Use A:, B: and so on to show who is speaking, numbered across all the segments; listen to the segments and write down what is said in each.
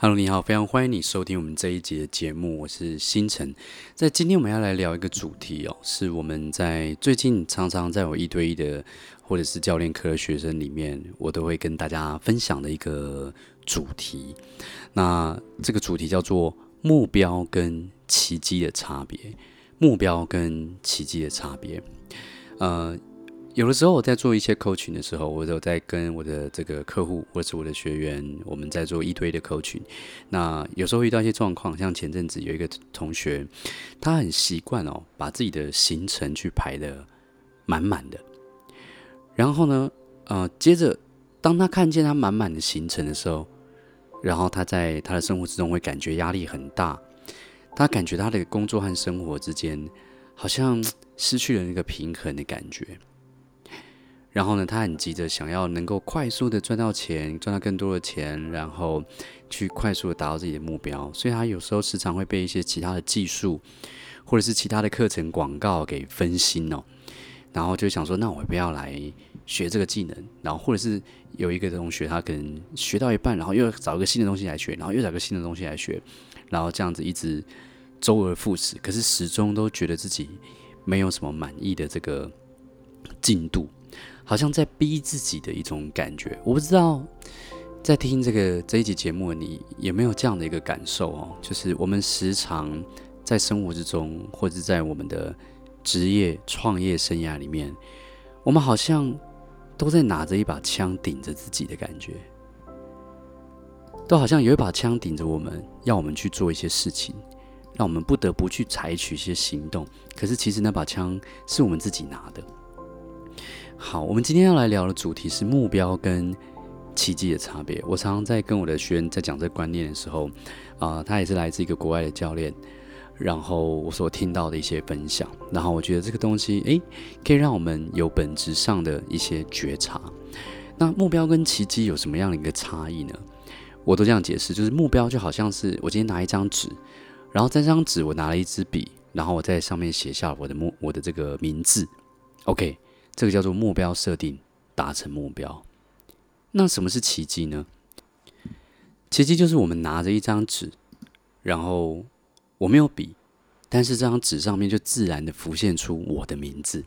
A: Hello，你好，非常欢迎你收听我们这一集的节目，我是星辰。在今天我们要来聊一个主题哦，是我们在最近常常在我一对一的或者是教练课的学生里面，我都会跟大家分享的一个主题。那这个主题叫做目标跟奇迹的差别。目标跟奇迹的差别，呃。有的时候我在做一些 coaching 的时候，我都在跟我的这个客户或者我的学员，我们在做一对一的 coaching。那有时候遇到一些状况，像前阵子有一个同学，他很习惯哦，把自己的行程去排得满满的。然后呢，呃，接着当他看见他满满的行程的时候，然后他在他的生活之中会感觉压力很大，他感觉他的工作和生活之间好像失去了那个平衡的感觉。然后呢，他很急着想要能够快速的赚到钱，赚到更多的钱，然后去快速的达到自己的目标。所以他有时候时常会被一些其他的技术，或者是其他的课程广告给分心哦。然后就想说，那我不要来学这个技能。然后或者是有一个同学，他可能学到一半，然后又找一个新的东西来学，然后又找个新的东西来学，然后这样子一直周而复始。可是始终都觉得自己没有什么满意的这个进度。好像在逼自己的一种感觉，我不知道在听这个这一集节目，你有没有这样的一个感受哦？就是我们时常在生活之中，或者在我们的职业创业生涯里面，我们好像都在拿着一把枪顶着自己的感觉，都好像有一把枪顶着我们，要我们去做一些事情，让我们不得不去采取一些行动。可是其实那把枪是我们自己拿的。好，我们今天要来聊的主题是目标跟奇迹的差别。我常常在跟我的学员在讲这个观念的时候，啊、他也是来自一个国外的教练，然后我所听到的一些分享，然后我觉得这个东西，诶，可以让我们有本质上的一些觉察。那目标跟奇迹有什么样的一个差异呢？我都这样解释，就是目标就好像是我今天拿一张纸，然后这张纸我拿了一支笔，然后我在上面写下我的目我的这个名字，OK。这个叫做目标设定，达成目标。那什么是奇迹呢？奇迹就是我们拿着一张纸，然后我没有笔，但是这张纸上面就自然的浮现出我的名字，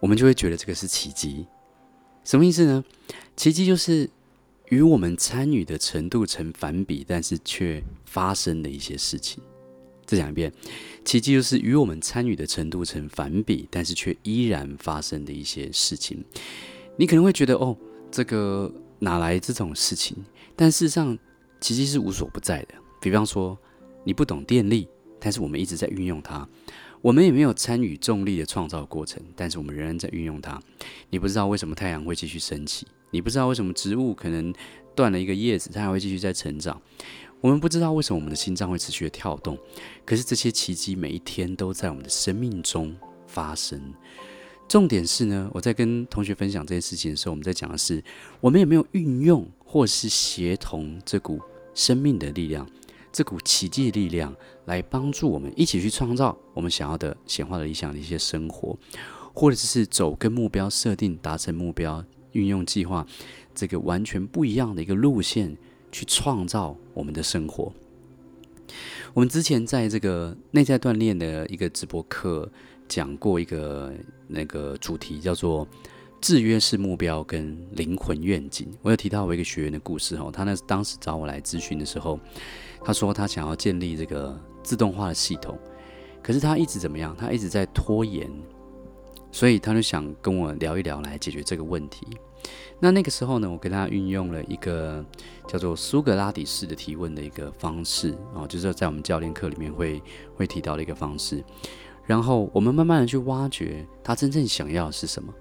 A: 我们就会觉得这个是奇迹。什么意思呢？奇迹就是与我们参与的程度成反比，但是却发生的一些事情。再讲一遍，奇迹就是与我们参与的程度成反比，但是却依然发生的一些事情。你可能会觉得，哦，这个哪来这种事情？但事实上，奇迹是无所不在的。比方说，你不懂电力，但是我们一直在运用它；我们也没有参与重力的创造过程，但是我们仍然在运用它。你不知道为什么太阳会继续升起，你不知道为什么植物可能断了一个叶子，它还会继续在成长。我们不知道为什么我们的心脏会持续的跳动，可是这些奇迹每一天都在我们的生命中发生。重点是呢，我在跟同学分享这件事情的时候，我们在讲的是我们有没有运用或是协同这股生命的力量，这股奇迹的力量，来帮助我们一起去创造我们想要的显化的理想的一些生活，或者是走跟目标设定、达成目标、运用计划这个完全不一样的一个路线。去创造我们的生活。我们之前在这个内在锻炼的一个直播课讲过一个那个主题，叫做制约式目标跟灵魂愿景。我有提到我一个学员的故事哦，他那当时找我来咨询的时候，他说他想要建立这个自动化的系统，可是他一直怎么样？他一直在拖延，所以他就想跟我聊一聊来解决这个问题。那那个时候呢，我跟他运用了一个叫做苏格拉底式的提问的一个方式哦，就是在我们教练课里面会会提到的一个方式。然后我们慢慢的去挖掘他真正想要的是什么。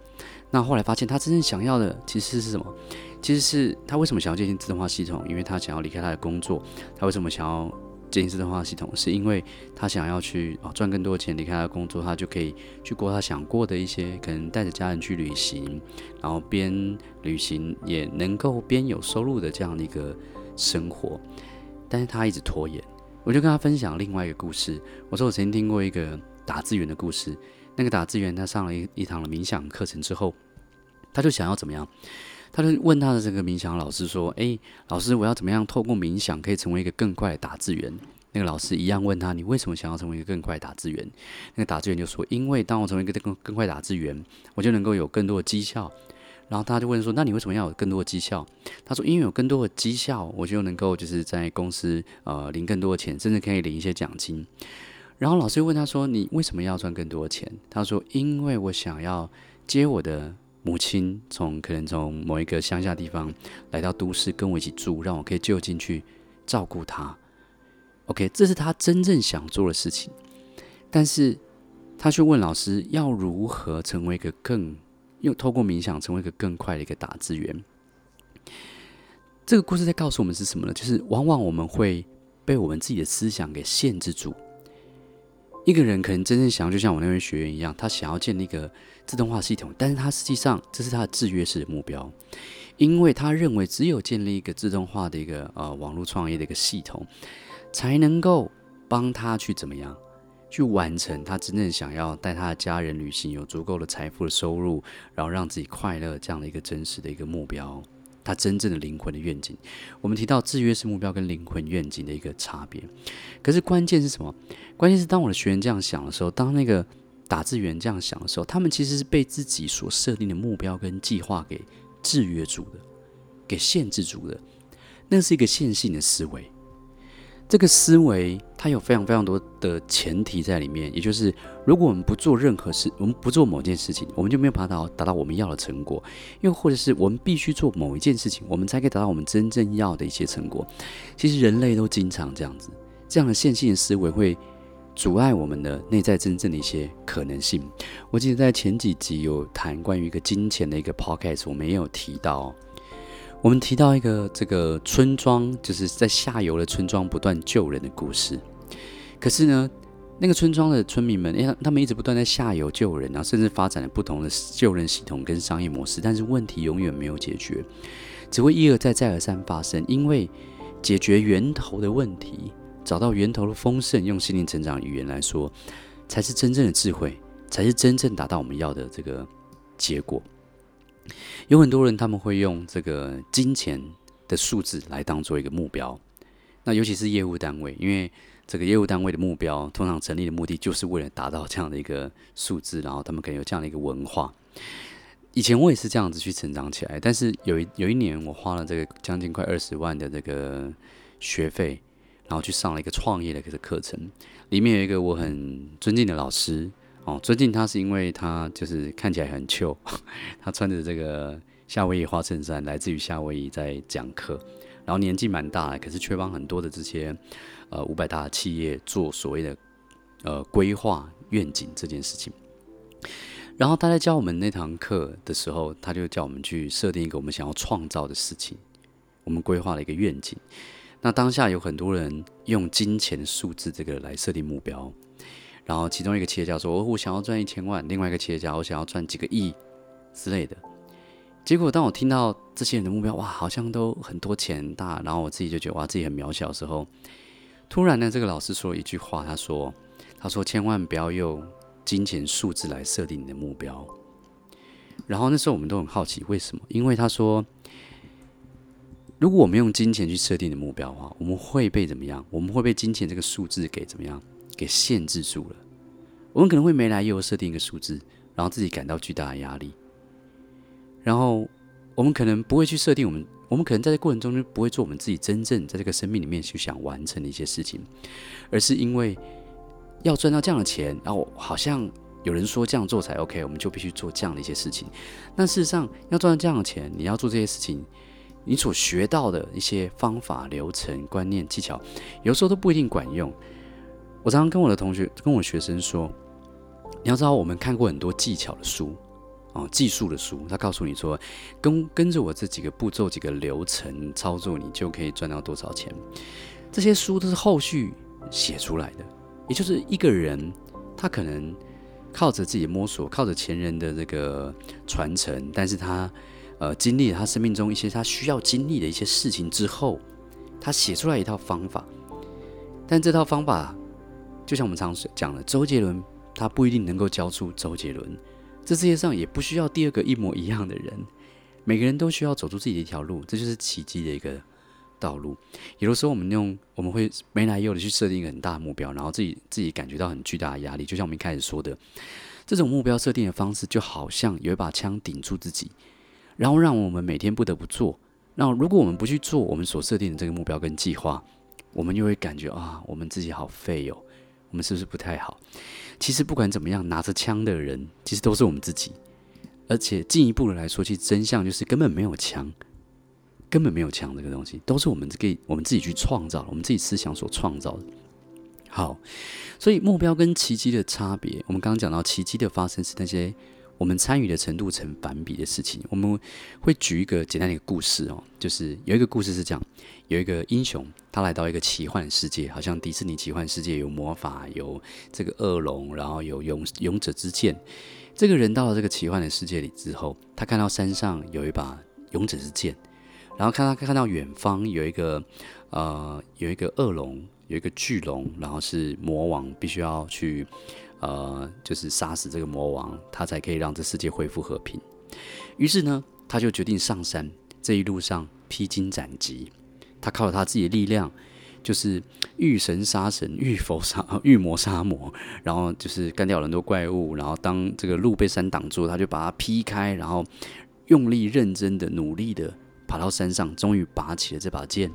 A: 那后来发现他真正想要的其实是什么？其实是他为什么想要建立自动化系统？因为他想要离开他的工作。他为什么想要？建立自动化系统，是因为他想要去啊赚更多钱，离开他的工作，他就可以去过他想过的一些，可能带着家人去旅行，然后边旅行也能够边有收入的这样的一个生活。但是他一直拖延，我就跟他分享另外一个故事。我说我曾经听过一个打字员的故事，那个打字员他上了一一堂的冥想课程之后，他就想要怎么样？他就问他的这个冥想老师说：“诶，老师，我要怎么样透过冥想可以成为一个更快的打字员？”那个老师一样问他：“你为什么想要成为一个更快的打字员？”那个打字员就说：“因为当我成为一个更更快打字员，我就能够有更多的绩效。”然后他就问说：“那你为什么要有更多的绩效？”他说：“因为有更多的绩效，我就能够就是在公司呃领更多的钱，甚至可以领一些奖金。”然后老师又问他说：“你为什么要赚更多的钱？”他说：“因为我想要接我的母亲从可能从某一个乡下地方来到都市跟我一起住，让我可以就近去照顾她。” OK，这是他真正想做的事情，但是他却问老师要如何成为一个更又透过冥想成为一个更快的一个打字员。这个故事在告诉我们是什么呢？就是往往我们会被我们自己的思想给限制住。一个人可能真正想要，就像我那位学员一样，他想要建立一个自动化系统，但是他实际上这是他的制约式的目标，因为他认为只有建立一个自动化的一个呃网络创业的一个系统。才能够帮他去怎么样，去完成他真正想要带他的家人旅行，有足够的财富的收入，然后让自己快乐这样的一个真实的一个目标，他真正的灵魂的愿景。我们提到制约式目标跟灵魂愿景的一个差别，可是关键是什么？关键是当我的学员这样想的时候，当那个打字员这样想的时候，他们其实是被自己所设定的目标跟计划给制约住的，给限制住的，那是一个线性的思维。这个思维它有非常非常多的前提在里面，也就是如果我们不做任何事，我们不做某件事情，我们就没有办法达到达到我们要的成果。又或者是我们必须做某一件事情，我们才可以达到我们真正要的一些成果。其实人类都经常这样子，这样的线性的思维会阻碍我们的内在真正的一些可能性。我记得在前几集有谈关于一个金钱的一个 podcast，我们也有提到。我们提到一个这个村庄，就是在下游的村庄不断救人的故事。可是呢，那个村庄的村民们，哎，他们一直不断在下游救人然后，甚至发展了不同的救人系统跟商业模式，但是问题永远没有解决，只会一而再、再而三发生。因为解决源头的问题，找到源头的丰盛，用心灵成长语言来说，才是真正的智慧，才是真正达到我们要的这个结果。有很多人他们会用这个金钱的数字来当做一个目标，那尤其是业务单位，因为这个业务单位的目标通常成立的目的就是为了达到这样的一个数字，然后他们可能有这样的一个文化。以前我也是这样子去成长起来，但是有一有一年我花了这个将近快二十万的这个学费，然后去上了一个创业的一个课程，里面有一个我很尊敬的老师。哦，尊敬他是因为他就是看起来很旧，他穿着这个夏威夷花衬衫，来自于夏威夷在讲课，然后年纪蛮大的，可是却帮很多的这些呃五百大的企业做所谓的呃规划愿景这件事情。然后他在教我们那堂课的时候，他就叫我们去设定一个我们想要创造的事情，我们规划了一个愿景。那当下有很多人用金钱数字这个来设定目标。然后其中一个企业家说：“我想要赚一千万。”另外一个企业家：“我想要赚几个亿之类的。”结果当我听到这些人的目标，哇，好像都很多钱大，然后我自己就觉得哇，自己很渺小的时候，突然呢，这个老师说了一句话，他说：“他说千万不要用金钱数字来设定你的目标。”然后那时候我们都很好奇为什么？因为他说，如果我们用金钱去设定的目标的话，我们会被怎么样？我们会被金钱这个数字给怎么样？给限制住了，我们可能会没来由设定一个数字，然后自己感到巨大的压力。然后我们可能不会去设定我们，我们可能在这过程中就不会做我们自己真正在这个生命里面去想完成的一些事情，而是因为要赚到这样的钱，然后好像有人说这样做才 OK，我们就必须做这样的一些事情。但事实上，要赚到这样的钱，你要做这些事情，你所学到的一些方法、流程、观念、技巧，有时候都不一定管用。我常常跟我的同学、跟我学生说，你要知道，我们看过很多技巧的书，哦，技术的书，他告诉你说，跟跟着我这几个步骤、几个流程操作，你就可以赚到多少钱。这些书都是后续写出来的，也就是一个人，他可能靠着自己摸索，靠着前人的这个传承，但是他呃经历了他生命中一些他需要经历的一些事情之后，他写出来一套方法，但这套方法。就像我们常讲的，周杰伦他不一定能够教出周杰伦，这世界上也不需要第二个一模一样的人。每个人都需要走出自己的一条路，这就是奇迹的一个道路。有的时候，我们用我们会没来由的去设定一个很大的目标，然后自己自己感觉到很巨大的压力。就像我们一开始说的，这种目标设定的方式，就好像有一把枪顶住自己，然后让我们每天不得不做。那如果我们不去做我们所设定的这个目标跟计划，我们就会感觉啊，我们自己好废哦，我们是不是不太好？其实不管怎么样，拿着枪的人其实都是我们自己。而且进一步的来说，其实真相就是根本没有枪，根本没有枪这个东西，都是我们给我们自己去创造，我们自己思想所创造的。好，所以目标跟奇迹的差别，我们刚刚讲到奇迹的发生是那些我们参与的程度成反比的事情。我们会举一个简单的一个故事哦，就是有一个故事是这样：有一个英雄，他来到一个奇幻世界，好像迪士尼奇幻世界有魔法，有这个恶龙，然后有勇勇者之剑。这个人到了这个奇幻的世界里之后，他看到山上有一把勇者之剑，然后看他看到远方有一个呃有一个恶龙，有一个巨龙，然后是魔王，必须要去呃就是杀死这个魔王，他才可以让这世界恢复和平。于是呢，他就决定上山，这一路上披荆斩棘，他靠着他自己的力量。就是遇神杀神，遇佛杀遇魔杀魔，然后就是干掉了很多怪物，然后当这个路被山挡住，他就把它劈开，然后用力、认真的、努力的爬到山上，终于拔起了这把剑。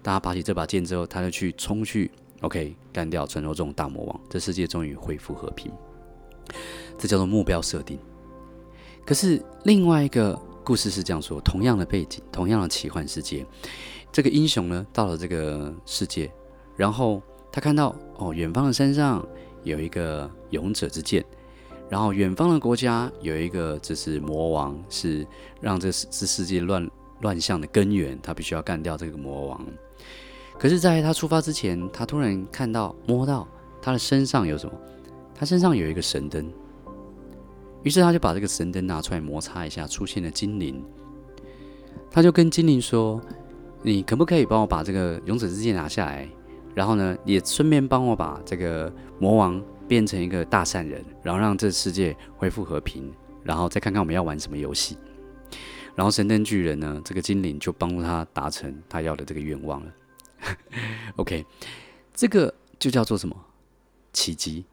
A: 当他拔起这把剑之后，他就去冲去，OK，干掉传说中的大魔王，这世界终于恢复和平。这叫做目标设定。可是另外一个故事是这样说：同样的背景，同样的奇幻世界。这个英雄呢，到了这个世界，然后他看到哦，远方的山上有一个勇者之剑，然后远方的国家有一个这是魔王，是让这这世界乱乱象的根源，他必须要干掉这个魔王。可是，在他出发之前，他突然看到摸到他的身上有什么？他身上有一个神灯，于是他就把这个神灯拿出来摩擦一下，出现了精灵，他就跟精灵说。你可不可以帮我把这个勇者之剑拿下来？然后呢，也顺便帮我把这个魔王变成一个大善人，然后让这世界恢复和平。然后再看看我们要玩什么游戏。然后神灯巨人呢，这个精灵就帮助他达成他要的这个愿望了。OK，这个就叫做什么？奇迹。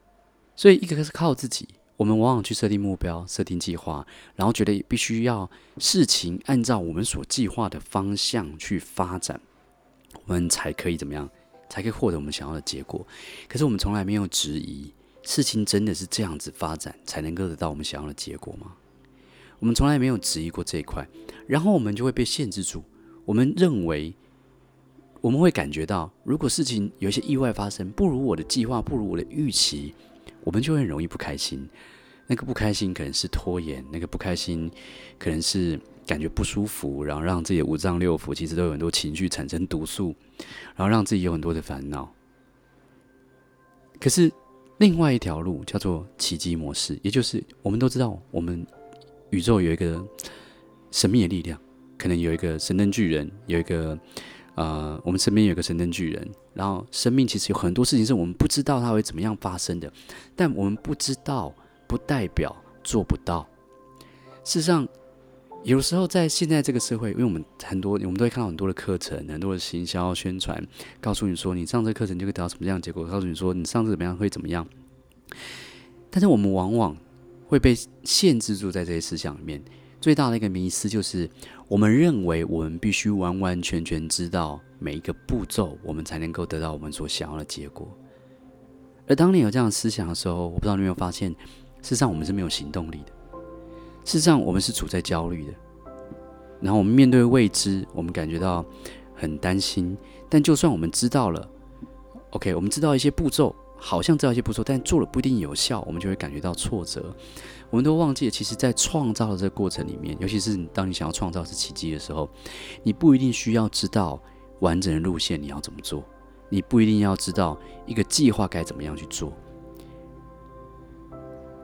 A: 所以一个是靠自己。我们往往去设定目标、设定计划，然后觉得必须要事情按照我们所计划的方向去发展，我们才可以怎么样？才可以获得我们想要的结果。可是我们从来没有质疑，事情真的是这样子发展才能够得到我们想要的结果吗？我们从来没有质疑过这一块，然后我们就会被限制住。我们认为，我们会感觉到，如果事情有一些意外发生，不如我的计划，不如我的预期。我们就会很容易不开心，那个不开心可能是拖延，那个不开心可能是感觉不舒服，然后让自己的五脏六腑其实都有很多情绪产生毒素，然后让自己有很多的烦恼。可是另外一条路叫做奇迹模式，也就是我们都知道，我们宇宙有一个神秘的力量，可能有一个神灯巨人，有一个。呃，我们身边有个神灯巨人，然后生命其实有很多事情是我们不知道它会怎么样发生的，但我们不知道不代表做不到。事实上，有时候在现在这个社会，因为我们很多我们都会看到很多的课程，很多的行销宣传，告诉你说你上这课程就会得到什么样的结果，告诉你说你上这怎么样会怎么样。但是我们往往会被限制住在这些思想里面。最大的一个迷思就是，我们认为我们必须完完全全知道每一个步骤，我们才能够得到我们所想要的结果。而当你有这样的思想的时候，我不知道你有没有发现，事实上我们是没有行动力的。事实上，我们是处在焦虑的。然后我们面对未知，我们感觉到很担心。但就算我们知道了，OK，我们知道一些步骤，好像知道一些步骤，但做了不一定有效，我们就会感觉到挫折。我们都忘记了，其实，在创造的这个过程里面，尤其是当你想要创造是奇迹的时候，你不一定需要知道完整的路线你要怎么做，你不一定要知道一个计划该怎么样去做，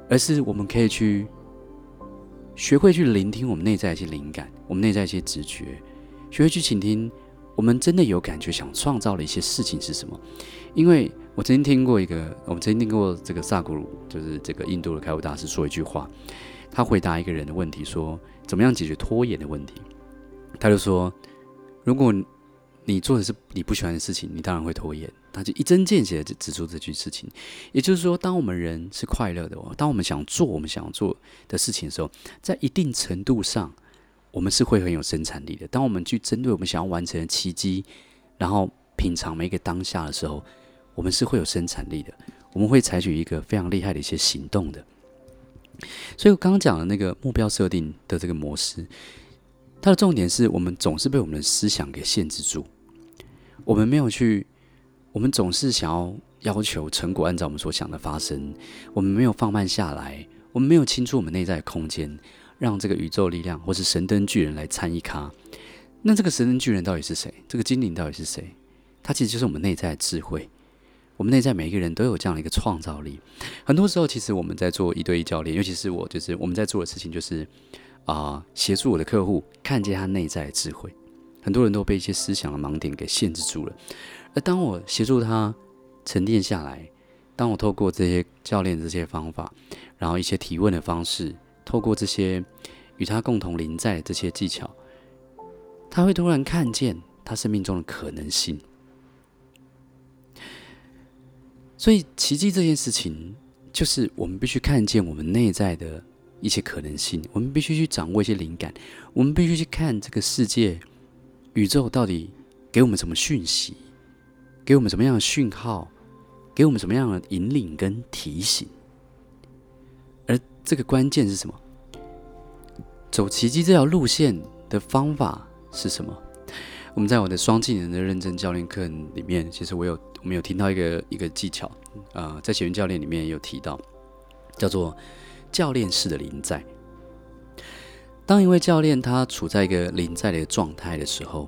A: 而是我们可以去学会去聆听我们内在一些灵感，我们内在一些直觉，学会去倾听我们真的有感觉想创造的一些事情是什么，因为。我曾经听过一个，我们曾经听过这个萨古鲁，就是这个印度的开悟大师说一句话，他回答一个人的问题说：“怎么样解决拖延的问题？”他就说：“如果你做的是你不喜欢的事情，你当然会拖延。”他就一针见血的指出这句事情。也就是说，当我们人是快乐的，当我们想做我们想做的事情的时候，在一定程度上，我们是会很有生产力的。当我们去针对我们想要完成的奇迹，然后品尝每一个当下的时候，我们是会有生产力的。我们会采取一个非常厉害的一些行动的。所以我刚刚讲的那个目标设定的这个模式，它的重点是我们总是被我们的思想给限制住，我们没有去，我们总是想要要求成果按照我们所想的发生，我们没有放慢下来，我们没有清出我们内在的空间，让这个宇宙力量或是神灯巨人来参与咖。那这个神灯巨人到底是谁？这个精灵到底是谁？它其实就是我们内在的智慧。我们内在每一个人都有这样的一个创造力。很多时候，其实我们在做一对一教练，尤其是我，就是我们在做的事情，就是啊，协助我的客户看见他内在的智慧。很多人都被一些思想的盲点给限制住了。而当我协助他沉淀下来，当我透过这些教练这些方法，然后一些提问的方式，透过这些与他共同临在的这些技巧，他会突然看见他生命中的可能性。所以，奇迹这件事情，就是我们必须看见我们内在的一些可能性。我们必须去掌握一些灵感，我们必须去看这个世界、宇宙到底给我们什么讯息，给我们什么样的讯号，给我们什么样的引领跟提醒。这个关键是什么？走奇迹这条路线的方法是什么？我们在我的双技能的认证教练课里面，其实我有我们有听到一个一个技巧，啊、呃，在学员教练里面有提到，叫做教练式的临在。当一位教练他处在一个临在的状态的时候，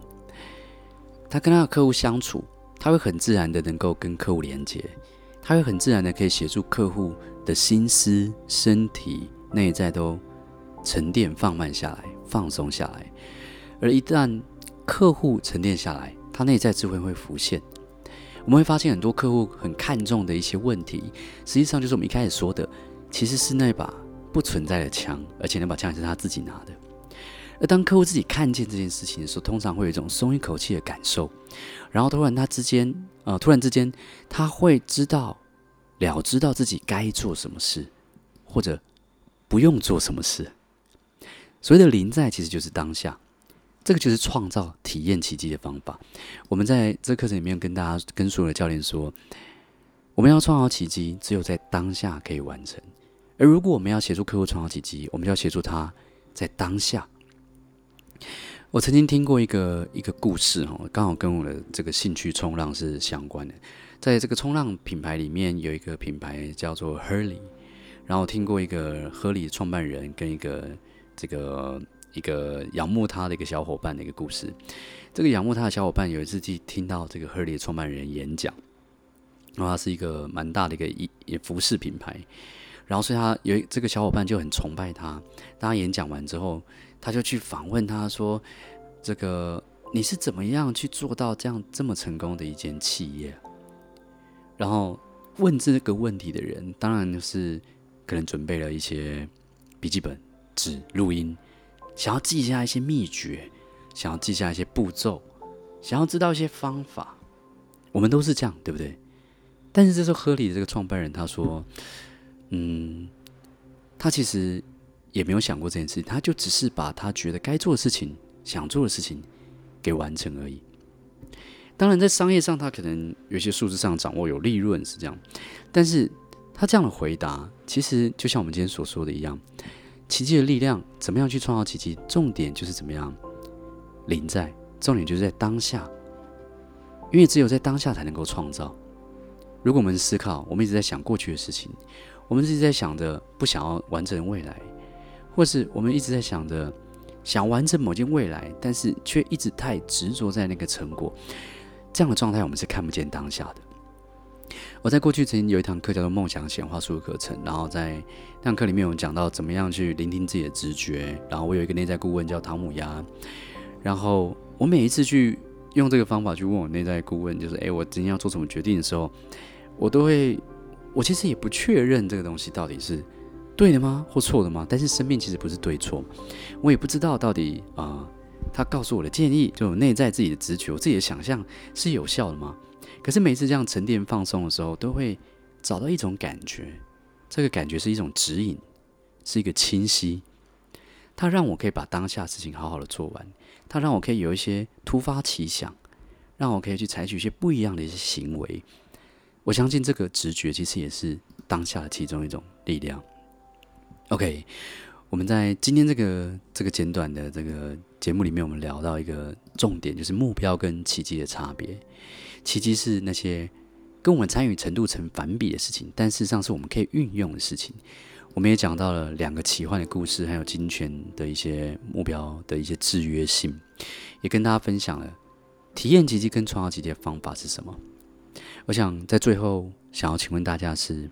A: 他跟他的客户相处，他会很自然的能够跟客户连接，他会很自然的可以协助客户的心思、身体、内在都沉淀、放慢下来、放松下来，而一旦客户沉淀下来，他内在智慧会浮现。我们会发现很多客户很看重的一些问题，实际上就是我们一开始说的，其实是那把不存在的枪，而且那把枪也是他自己拿的。而当客户自己看见这件事情的时候，通常会有一种松一口气的感受，然后突然他之间，呃，突然之间他会知道了知道自己该做什么事，或者不用做什么事。所谓的临在，其实就是当下。这个就是创造体验奇迹的方法。我们在这课程里面跟大家、跟所有的教练说，我们要创造奇迹，只有在当下可以完成。而如果我们要协助客户创造奇迹，我们就要协助他在当下。我曾经听过一个一个故事哦，刚好跟我的这个兴趣冲浪是相关的。在这个冲浪品牌里面，有一个品牌叫做 Hurley，然后听过一个 Hurley 创办人跟一个这个。一个仰慕他的一个小伙伴的一个故事。这个仰慕他的小伙伴有一次去听到这个 Hurley 创办人演讲，然后他是一个蛮大的一个一服饰品牌，然后所以他有这个小伙伴就很崇拜他。当他演讲完之后，他就去访问他说：“这个你是怎么样去做到这样这么成功的一间企业？”然后问这个问题的人，当然就是可能准备了一些笔记本、纸、录音。想要记下一些秘诀，想要记下一些步骤，想要知道一些方法，我们都是这样，对不对？但是这时候，Hurley 的这个创办人他说：“嗯，他其实也没有想过这件事，他就只是把他觉得该做的事情、想做的事情给完成而已。当然，在商业上，他可能有些数字上掌握有利润是这样，但是他这样的回答，其实就像我们今天所说的一样。”奇迹的力量，怎么样去创造奇迹？重点就是怎么样临在，重点就是在当下，因为只有在当下才能够创造。如果我们思考，我们一直在想过去的事情，我们一直在想着不想要完成未来，或是我们一直在想着想完成某件未来，但是却一直太执着在那个成果，这样的状态，我们是看不见当下的。我在过去曾经有一堂课叫做“梦想显化术”课程，然后在那堂课里面有讲到怎么样去聆听自己的直觉。然后我有一个内在顾问叫汤姆鸭，然后我每一次去用这个方法去问我内在顾问，就是诶，我今天要做什么决定的时候，我都会，我其实也不确认这个东西到底是对的吗？或错的吗？但是生命其实不是对错，我也不知道到底啊、呃，他告诉我的建议，就内在自己的直觉、我自己的想象是有效的吗？可是每次这样沉淀放松的时候，都会找到一种感觉，这个感觉是一种指引，是一个清晰，它让我可以把当下事情好好的做完，它让我可以有一些突发奇想，让我可以去采取一些不一样的一些行为。我相信这个直觉其实也是当下的其中一种力量。OK，我们在今天这个这个简短的这个节目里面，我们聊到一个重点，就是目标跟奇迹的差别。奇迹是那些跟我们参与程度成反比的事情，但事实上是我们可以运用的事情。我们也讲到了两个奇幻的故事，还有金钱的一些目标的一些制约性，也跟大家分享了体验奇迹跟创造奇迹的方法是什么。我想在最后想要请问大家是。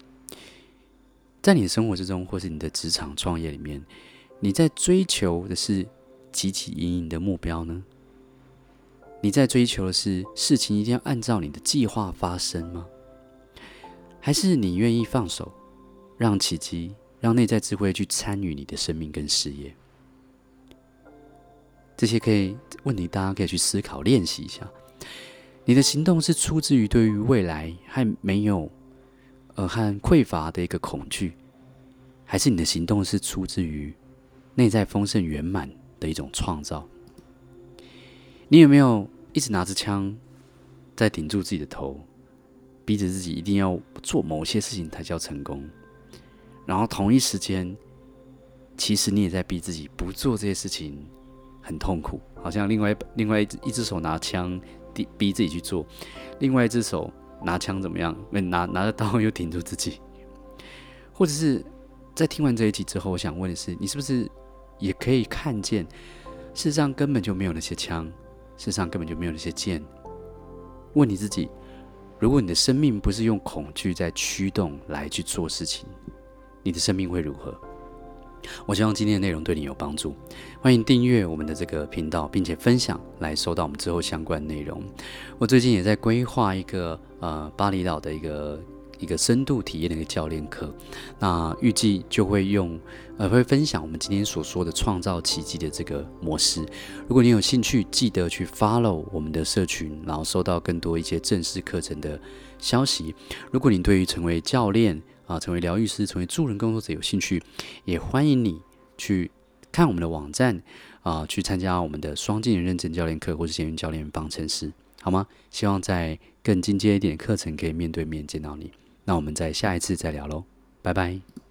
A: 在你的生活之中，或是你的职场创业里面，你在追求的是汲汲营营的目标呢？你在追求的是事情一定要按照你的计划发生吗？还是你愿意放手，让奇迹，让内在智慧去参与你的生命跟事业？这些可以问题，大家可以去思考练习一下。你的行动是出自于对于未来还没有？呃，和匮乏的一个恐惧，还是你的行动是出自于内在丰盛圆满的一种创造？你有没有一直拿着枪在顶住自己的头，逼着自己一定要做某些事情才叫成功？然后同一时间，其实你也在逼自己不做这些事情，很痛苦，好像另外另外一只一只手拿枪逼逼自己去做，另外一只手。拿枪怎么样？没拿拿着刀又顶住自己，或者是在听完这一集之后，我想问的是：你是不是也可以看见，世上根本就没有那些枪，世上根本就没有那些剑？问你自己：如果你的生命不是用恐惧在驱动来去做事情，你的生命会如何？我希望今天的内容对你有帮助，欢迎订阅我们的这个频道，并且分享来收到我们之后相关内容。我最近也在规划一个呃巴厘岛的一个一个深度体验的一个教练课，那预计就会用呃会分享我们今天所说的创造奇迹的这个模式。如果你有兴趣，记得去 follow 我们的社群，然后收到更多一些正式课程的消息。如果你对于成为教练，啊，成为疗愈师，成为助人工作者有兴趣，也欢迎你去看我们的网站啊，去参加我们的双技能认证教练课，或是贤运教练方程式，好吗？希望在更进阶一点的课程可以面对面见到你。那我们在下一次再聊喽，拜拜。